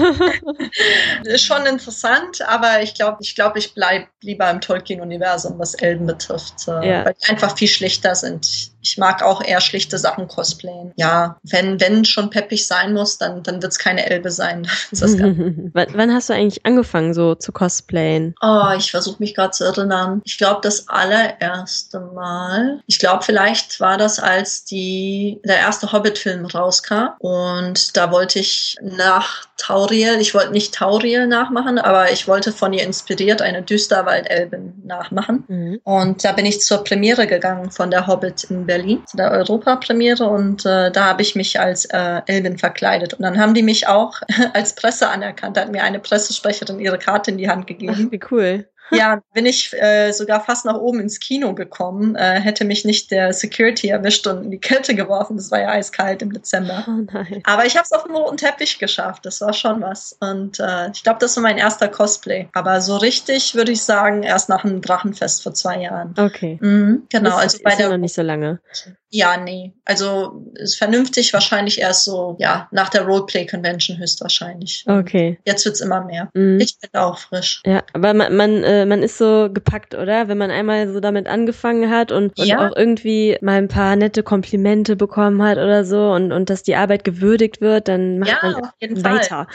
ist schon interessant, aber ich glaube, ich glaube, ich bleib lieber im Tolkien-Universum, was Elben betrifft, äh, ja. weil die einfach viel schlichter sind ich mag auch eher schlichte Sachen cosplayen. Ja, wenn, wenn schon peppig sein muss, dann, dann wird es keine Elbe sein. Wann hast du eigentlich angefangen, so zu cosplayen? Oh, ich versuche mich gerade zu erinnern. Ich glaube, das allererste Mal. Ich glaube, vielleicht war das, als die, der erste Hobbit-Film rauskam. Und da wollte ich nach Tauriel, ich wollte nicht Tauriel nachmachen, aber ich wollte von ihr inspiriert eine Düsterwaldelbin nachmachen. Mhm. Und da bin ich zur Premiere gegangen von der Hobbit in Berlin, zu der Europapremiere und äh, da habe ich mich als äh, Elvin verkleidet. Und dann haben die mich auch als Presse anerkannt. Da hat mir eine Pressesprecherin ihre Karte in die Hand gegeben. Ach, wie cool. Ja, bin ich äh, sogar fast nach oben ins Kino gekommen, äh, hätte mich nicht der Security erwischt und in die Kälte geworfen. Das war ja eiskalt im Dezember. Oh nein. Aber ich habe es auf dem roten Teppich geschafft. Das war schon was. Und äh, ich glaube, das war mein erster Cosplay. Aber so richtig würde ich sagen, erst nach einem Drachenfest vor zwei Jahren. Okay. Mhm, genau. Ist, also bei ist der ja noch nicht so lange. Ja, nee. Also ist vernünftig wahrscheinlich erst so, ja, nach der Roleplay Convention höchstwahrscheinlich. Okay. Jetzt wird's immer mehr. Mhm. Ich bin auch frisch. Ja, aber man, man, äh, man ist so gepackt, oder? Wenn man einmal so damit angefangen hat und, und ja. auch irgendwie mal ein paar nette Komplimente bekommen hat oder so und, und dass die Arbeit gewürdigt wird, dann macht ja, man weiter.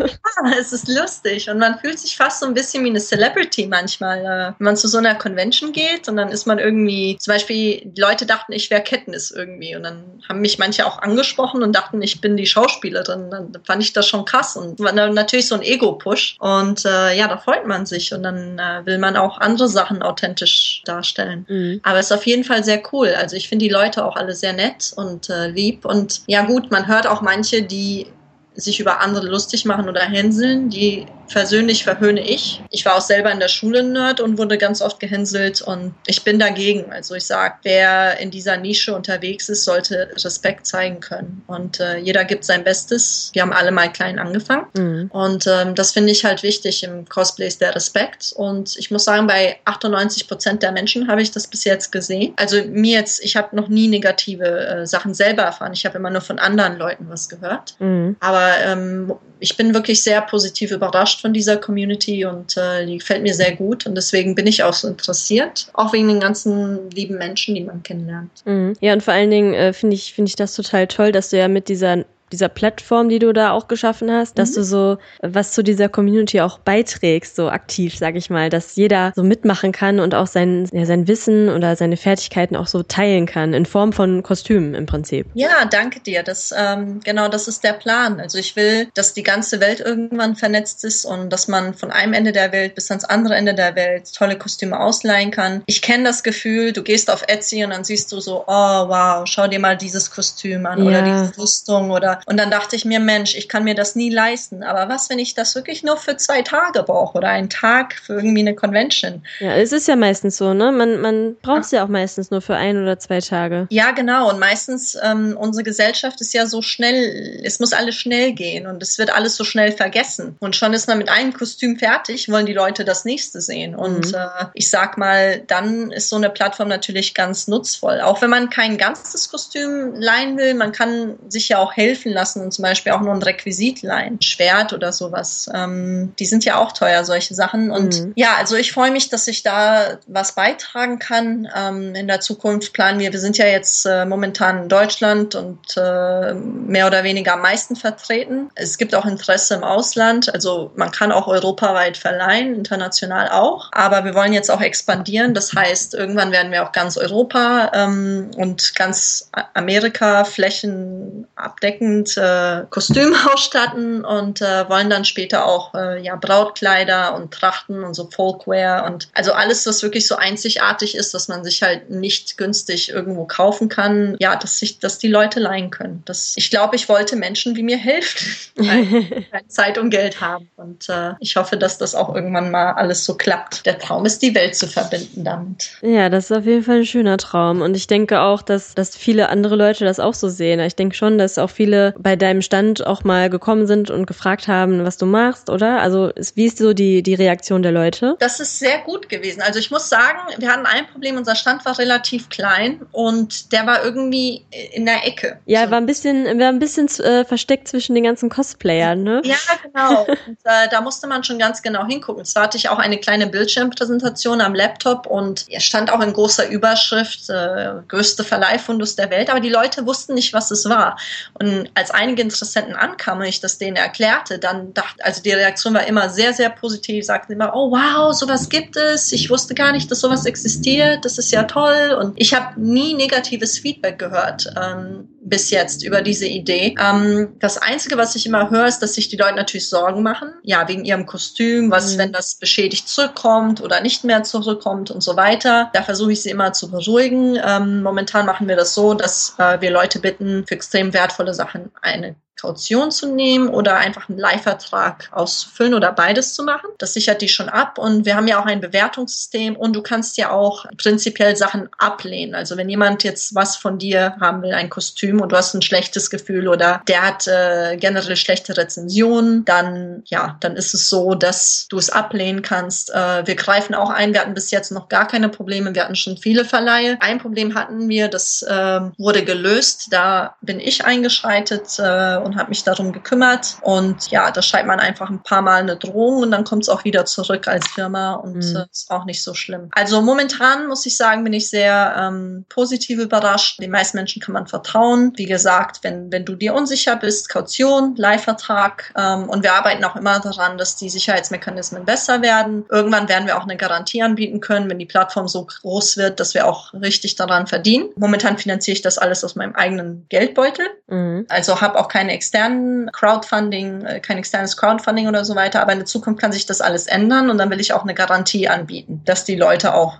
ja, es ist lustig und man fühlt sich fast so ein bisschen wie eine Celebrity manchmal, äh, wenn man zu so einer Convention geht und dann ist man irgendwie, zum Beispiel, Leute dachten, ich wäre Kenntnis irgendwie. Und dann haben mich manche auch angesprochen und dachten, ich bin die Schauspielerin. Dann fand ich das schon krass und war natürlich so ein Ego-Push. Und äh, ja, da freut man sich und dann äh, will man auch andere Sachen authentisch darstellen. Mhm. Aber es ist auf jeden Fall sehr cool. Also ich finde die Leute auch alle sehr nett und äh, lieb. Und ja gut, man hört auch manche, die sich über andere lustig machen oder hänseln, die persönlich verhöhne ich. Ich war auch selber in der Schule Nerd und wurde ganz oft gehänselt und ich bin dagegen. Also ich sage, wer in dieser Nische unterwegs ist, sollte Respekt zeigen können. Und äh, jeder gibt sein Bestes. Wir haben alle mal klein angefangen. Mhm. Und ähm, das finde ich halt wichtig im Cosplay ist der Respekt. Und ich muss sagen, bei 98 Prozent der Menschen habe ich das bis jetzt gesehen. Also mir jetzt, ich habe noch nie negative äh, Sachen selber erfahren. Ich habe immer nur von anderen Leuten was gehört. Mhm. Aber ähm, ich bin wirklich sehr positiv überrascht von dieser Community und äh, die gefällt mir sehr gut und deswegen bin ich auch so interessiert, auch wegen den ganzen lieben Menschen, die man kennenlernt. Mhm. Ja, und vor allen Dingen äh, finde ich, finde ich das total toll, dass du ja mit dieser dieser Plattform, die du da auch geschaffen hast, dass mhm. du so was zu dieser Community auch beiträgst, so aktiv, sag ich mal, dass jeder so mitmachen kann und auch sein, ja, sein Wissen oder seine Fertigkeiten auch so teilen kann, in Form von Kostümen im Prinzip. Ja, danke dir. Das, ähm, genau, das ist der Plan. Also ich will, dass die ganze Welt irgendwann vernetzt ist und dass man von einem Ende der Welt bis ans andere Ende der Welt tolle Kostüme ausleihen kann. Ich kenne das Gefühl, du gehst auf Etsy und dann siehst du so, oh wow, schau dir mal dieses Kostüm an ja. oder diese Rüstung oder und dann dachte ich mir, Mensch, ich kann mir das nie leisten. Aber was, wenn ich das wirklich nur für zwei Tage brauche oder einen Tag für irgendwie eine Convention? Ja, es ist ja meistens so, ne? Man, man braucht es ja auch meistens nur für ein oder zwei Tage. Ja, genau. Und meistens, ähm, unsere Gesellschaft ist ja so schnell, es muss alles schnell gehen und es wird alles so schnell vergessen. Und schon ist man mit einem Kostüm fertig, wollen die Leute das nächste sehen. Und mhm. äh, ich sag mal, dann ist so eine Plattform natürlich ganz nutzvoll. Auch wenn man kein ganzes Kostüm leihen will, man kann sich ja auch helfen lassen und zum Beispiel auch nur ein Requisit leihen, Schwert oder sowas. Ähm, die sind ja auch teuer, solche Sachen. Und mhm. ja, also ich freue mich, dass ich da was beitragen kann. Ähm, in der Zukunft planen wir, wir sind ja jetzt äh, momentan in Deutschland und äh, mehr oder weniger am meisten vertreten. Es gibt auch Interesse im Ausland. Also man kann auch europaweit verleihen, international auch. Aber wir wollen jetzt auch expandieren. Das heißt, irgendwann werden wir auch ganz Europa ähm, und ganz Amerika Flächen abdecken entsprechend äh, Kostüm ausstatten und äh, wollen dann später auch äh, ja Brautkleider und Trachten und so Folkwear und also alles, was wirklich so einzigartig ist, was man sich halt nicht günstig irgendwo kaufen kann, ja, dass sich, dass die Leute leihen können. Das, ich glaube, ich wollte Menschen wie mir helfen, weil Zeit und Geld haben und äh, ich hoffe, dass das auch irgendwann mal alles so klappt. Der Traum ist, die Welt zu verbinden damit. Ja, das ist auf jeden Fall ein schöner Traum und ich denke auch, dass dass viele andere Leute das auch so sehen. Ich denke schon, dass auch viele bei deinem Stand auch mal gekommen sind und gefragt haben, was du machst, oder? Also wie ist so die, die Reaktion der Leute? Das ist sehr gut gewesen. Also ich muss sagen, wir hatten ein Problem, unser Stand war relativ klein und der war irgendwie in der Ecke. Ja, war ein bisschen, war ein bisschen äh, versteckt zwischen den ganzen Cosplayern, ne? Ja, genau. und, äh, da musste man schon ganz genau hingucken. Zwar hatte ich auch eine kleine Bildschirmpräsentation am Laptop und er stand auch in großer Überschrift, äh, größte Verleihfundus der Welt, aber die Leute wussten nicht, was es war. Und als einige Interessenten ankamen und ich das denen erklärte, dann dachte, also die Reaktion war immer sehr, sehr positiv, sagten immer, oh wow, sowas gibt es, ich wusste gar nicht, dass sowas existiert, das ist ja toll. Und ich habe nie negatives Feedback gehört. Ähm, bis jetzt über diese Idee. Ähm, das Einzige, was ich immer höre, ist, dass sich die Leute natürlich Sorgen machen, ja, wegen ihrem Kostüm, was, mhm. wenn das beschädigt zurückkommt oder nicht mehr zurückkommt und so weiter. Da versuche ich sie immer zu beruhigen. Ähm, momentan machen wir das so, dass äh, wir Leute bitten, für extrem wertvolle Sachen eine Kaution zu nehmen oder einfach einen Leihvertrag auszufüllen oder beides zu machen. Das sichert die schon ab und wir haben ja auch ein Bewertungssystem und du kannst ja auch prinzipiell Sachen ablehnen. Also wenn jemand jetzt was von dir haben will, ein Kostüm und du hast ein schlechtes Gefühl oder der hat äh, generell schlechte Rezensionen, dann ja, dann ist es so, dass du es ablehnen kannst. Äh, wir greifen auch ein. Wir hatten bis jetzt noch gar keine Probleme. Wir hatten schon viele Verleihe. Ein Problem hatten wir, das äh, wurde gelöst. Da bin ich eingeschreitet äh, und habe mich darum gekümmert. Und ja, da schreibt man einfach ein paar Mal eine Drohung und dann kommt es auch wieder zurück als Firma und mhm. äh, ist auch nicht so schlimm. Also momentan muss ich sagen, bin ich sehr ähm, positiv überrascht. Den meisten Menschen kann man vertrauen. Wie gesagt, wenn, wenn du dir unsicher bist, Kaution, Leihvertrag ähm, und wir arbeiten auch immer daran, dass die Sicherheitsmechanismen besser werden. Irgendwann werden wir auch eine Garantie anbieten können, wenn die Plattform so groß wird, dass wir auch richtig daran verdienen. Momentan finanziere ich das alles aus meinem eigenen Geldbeutel. Mhm. Also habe auch keine externen Crowdfunding, äh, kein externes Crowdfunding oder so weiter. Aber in der Zukunft kann sich das alles ändern und dann will ich auch eine Garantie anbieten, dass die Leute auch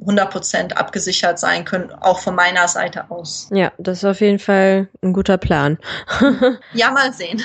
100 äh, Prozent abgesichert sein können, auch von meiner Seite aus. Ja, das ist auf jeden Fall ein guter Plan. ja, mal sehen.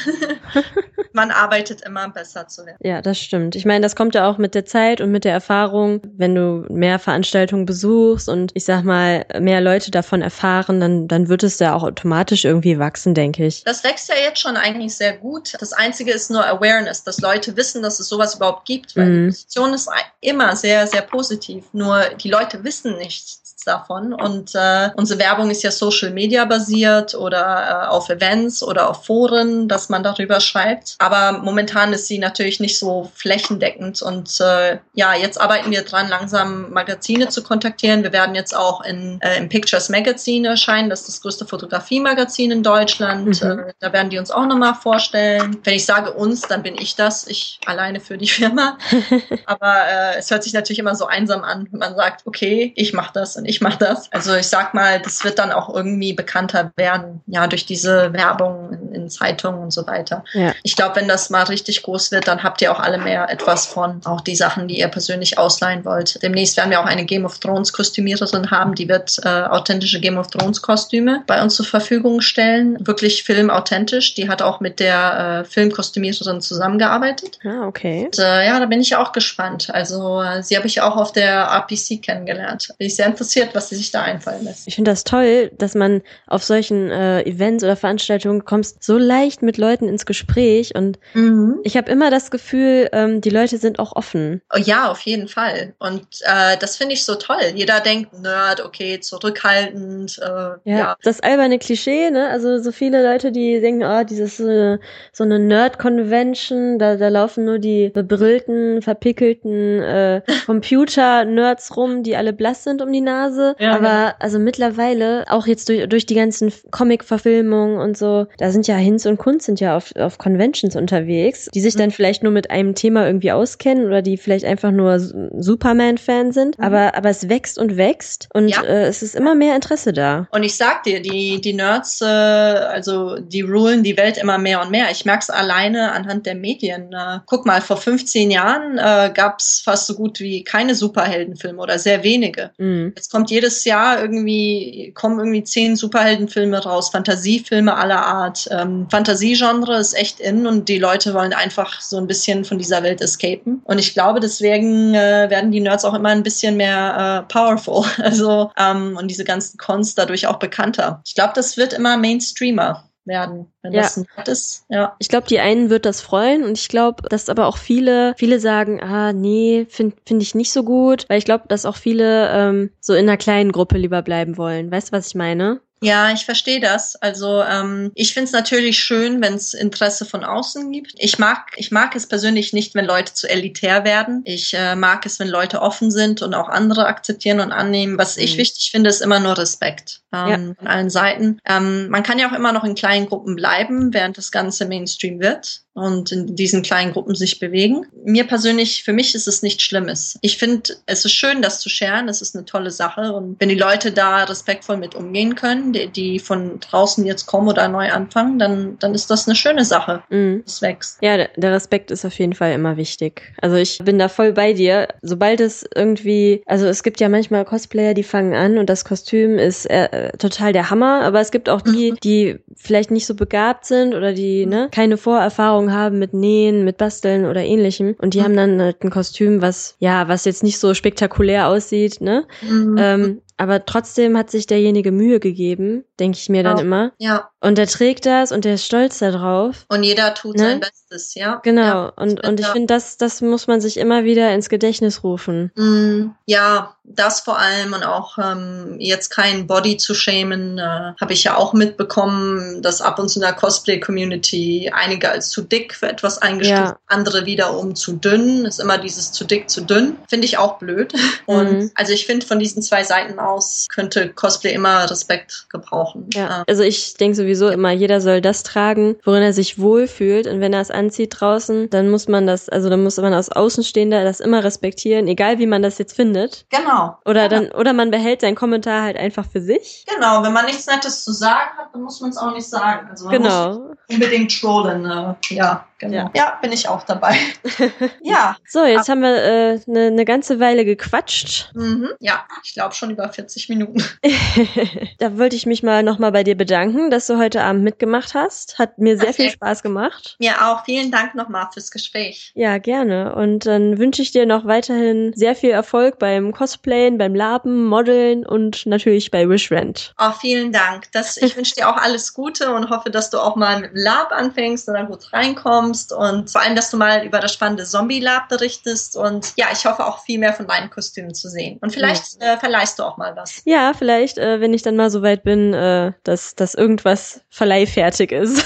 Man arbeitet immer besser zu werden. Ja, das stimmt. Ich meine, das kommt ja auch mit der Zeit und mit der Erfahrung. Wenn du mehr Veranstaltungen besuchst und ich sag mal, mehr Leute davon erfahren, dann, dann wird es ja auch automatisch irgendwie wachsen, denke ich. Das wächst ja jetzt schon eigentlich sehr gut. Das Einzige ist nur Awareness, dass Leute wissen, dass es sowas überhaupt gibt, weil mhm. die Position ist immer sehr, sehr positiv. Nur die Leute wissen nicht, nichts davon. Und äh, unsere Werbung ist ja Social Media basiert oder äh, auf Events oder auf Foren, dass man darüber schreibt. Aber momentan ist sie natürlich nicht so flächendeckend. Und äh, ja, jetzt arbeiten wir dran, langsam Magazine zu kontaktieren. Wir werden jetzt auch in, äh, im Pictures Magazine erscheinen. Das ist das größte Fotografie-Magazin in Deutschland. Mhm. Äh, da werden die uns auch nochmal vorstellen. Wenn ich sage uns, dann bin ich das. Ich alleine für die Firma. Aber äh, es hört sich natürlich immer so einsam an, wenn man sagt, okay, ich mache das und ich mache das. Also ich sag mal, das wird dann auch irgendwie bekannter werden, ja, durch diese Werbung in, in Zeitungen und so weiter. Ja. Ich glaube, wenn das mal richtig groß wird, dann habt ihr auch alle mehr etwas von, auch die Sachen, die ihr persönlich ausleihen wollt. Demnächst werden wir auch eine Game of Thrones Kostümiererin haben, die wird äh, authentische Game of Thrones Kostüme bei uns zur Verfügung stellen. Wirklich filmauthentisch. Die hat auch mit der äh, Filmkostümiererin zusammengearbeitet. Ah, okay. Und, äh, ja, da bin ich auch gespannt. Also äh, sie habe ich auch auf der RPC kennengelernt. Bin ich sehr interessiert interessiert, was sie sich da einfallen lässt. Ich finde das toll, dass man auf solchen äh, Events oder Veranstaltungen kommst so leicht mit Leuten ins Gespräch und mhm. ich habe immer das Gefühl, ähm, die Leute sind auch offen. Oh, ja, auf jeden Fall. Und äh, das finde ich so toll. Jeder denkt, Nerd, okay, zurückhaltend. Äh, ja, ja, das alberne Klischee, ne? Also so viele Leute, die denken, oh, dieses äh, so eine Nerd-Convention, da, da laufen nur die bebrillten, verpickelten äh, Computer-Nerds rum, die alle blass sind um die Nase Phase. Ja, aber ja. also mittlerweile, auch jetzt durch, durch die ganzen Comic-Verfilmungen und so, da sind ja Hinz und Kunz sind ja auf, auf Conventions unterwegs, die sich mhm. dann vielleicht nur mit einem Thema irgendwie auskennen oder die vielleicht einfach nur Superman-Fan sind. Mhm. Aber, aber es wächst und wächst und ja. äh, es ist immer mehr Interesse da. Und ich sag dir, die, die Nerds, äh, also die rulen die Welt immer mehr und mehr. Ich merke es alleine anhand der Medien. Äh, guck mal, vor 15 Jahren äh, gab es fast so gut wie keine Superheldenfilme oder sehr wenige. Mhm. Jetzt kommt jedes Jahr irgendwie, kommen irgendwie zehn Superheldenfilme raus, Fantasiefilme aller Art. Ähm, Fantasiegenre ist echt in und die Leute wollen einfach so ein bisschen von dieser Welt escapen. Und ich glaube, deswegen äh, werden die Nerds auch immer ein bisschen mehr äh, powerful. Also ähm, und diese ganzen Cons dadurch auch bekannter. Ich glaube, das wird immer Mainstreamer werden, wenn ja. das ein Wert ist. Ja. Ich glaube, die einen wird das freuen und ich glaube, dass aber auch viele, viele sagen, ah, nee, finde find ich nicht so gut, weil ich glaube, dass auch viele ähm, so in einer kleinen Gruppe lieber bleiben wollen. Weißt du, was ich meine? Ja, ich verstehe das. Also ähm, ich finde es natürlich schön, wenn es Interesse von außen gibt. Ich mag, ich mag es persönlich nicht, wenn Leute zu elitär werden. Ich äh, mag es, wenn Leute offen sind und auch andere akzeptieren und annehmen. Was mhm. ich wichtig finde, ist immer nur Respekt ähm, ja. von allen Seiten. Ähm, man kann ja auch immer noch in kleinen Gruppen bleiben, während das Ganze Mainstream wird und in diesen kleinen Gruppen sich bewegen. Mir persönlich, für mich ist es nichts Schlimmes. Ich finde, es ist schön, das zu scheren. Es ist eine tolle Sache. Und wenn die Leute da respektvoll mit umgehen können, die, die von draußen jetzt kommen oder neu anfangen, dann, dann ist das eine schöne Sache. Mhm. Es wächst. Ja, der Respekt ist auf jeden Fall immer wichtig. Also ich bin da voll bei dir. Sobald es irgendwie, also es gibt ja manchmal Cosplayer, die fangen an und das Kostüm ist äh, total der Hammer, aber es gibt auch die, mhm. die vielleicht nicht so begabt sind oder die ne, keine Vorerfahrung Erfahrung haben mit Nähen, mit Basteln oder ähnlichem. Und die mhm. haben dann halt ein Kostüm, was, ja, was jetzt nicht so spektakulär aussieht, ne? Mhm. Ähm, aber trotzdem hat sich derjenige Mühe gegeben, denke ich mir dann ja. immer. Ja. Und der trägt das und der ist stolz darauf. Und jeder tut ne? sein Bestes, ja. Genau. Ja, und, und ich finde, das, das muss man sich immer wieder ins Gedächtnis rufen. Mm, ja, das vor allem und auch ähm, jetzt kein Body zu schämen, äh, habe ich ja auch mitbekommen, dass ab und zu in der Cosplay-Community einige als zu dick für etwas eingestuft, ja. andere wiederum zu dünn. Ist immer dieses zu dick, zu dünn. Finde ich auch blöd. Und mhm. also ich finde, von diesen zwei Seiten aus könnte Cosplay immer Respekt gebrauchen. Ja. Also ich denke sowieso immer, jeder soll das tragen, worin er sich wohlfühlt. Und wenn er es anzieht draußen, dann muss man das, also dann muss man als Außenstehender das immer respektieren, egal wie man das jetzt findet. Genau. Oder genau. dann, oder man behält seinen Kommentar halt einfach für sich. Genau, wenn man nichts Nettes zu sagen hat, dann muss man es auch nicht sagen. Also man genau. muss unbedingt trollen. Äh, ja. Genau. Ja. ja, bin ich auch dabei. ja. So, jetzt haben wir eine äh, ne, ne ganze Weile gequatscht. Mhm. Ja, ich glaube schon über 40 Minuten. da wollte ich mich mal nochmal bei dir bedanken, dass du heute Abend mitgemacht hast. Hat mir sehr okay. viel Spaß gemacht. Mir auch. Vielen Dank nochmal fürs Gespräch. Ja, gerne. Und dann wünsche ich dir noch weiterhin sehr viel Erfolg beim Cosplayen, beim Laben, Modeln und natürlich bei Wishrent. Oh, vielen Dank. Das, ich wünsche dir auch alles Gute und hoffe, dass du auch mal mit dem Lab anfängst und dann gut reinkommst kommst und vor allem, dass du mal über das spannende Zombie-Lab berichtest und ja, ich hoffe auch viel mehr von deinen Kostümen zu sehen. Und vielleicht ja. äh, verleihst du auch mal was. Ja, vielleicht, äh, wenn ich dann mal so weit bin, äh, dass, dass irgendwas verleihfertig ist.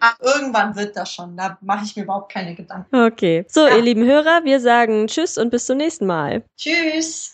Ach, irgendwann wird das schon, da mache ich mir überhaupt keine Gedanken. Okay, so ja. ihr lieben Hörer, wir sagen Tschüss und bis zum nächsten Mal. Tschüss.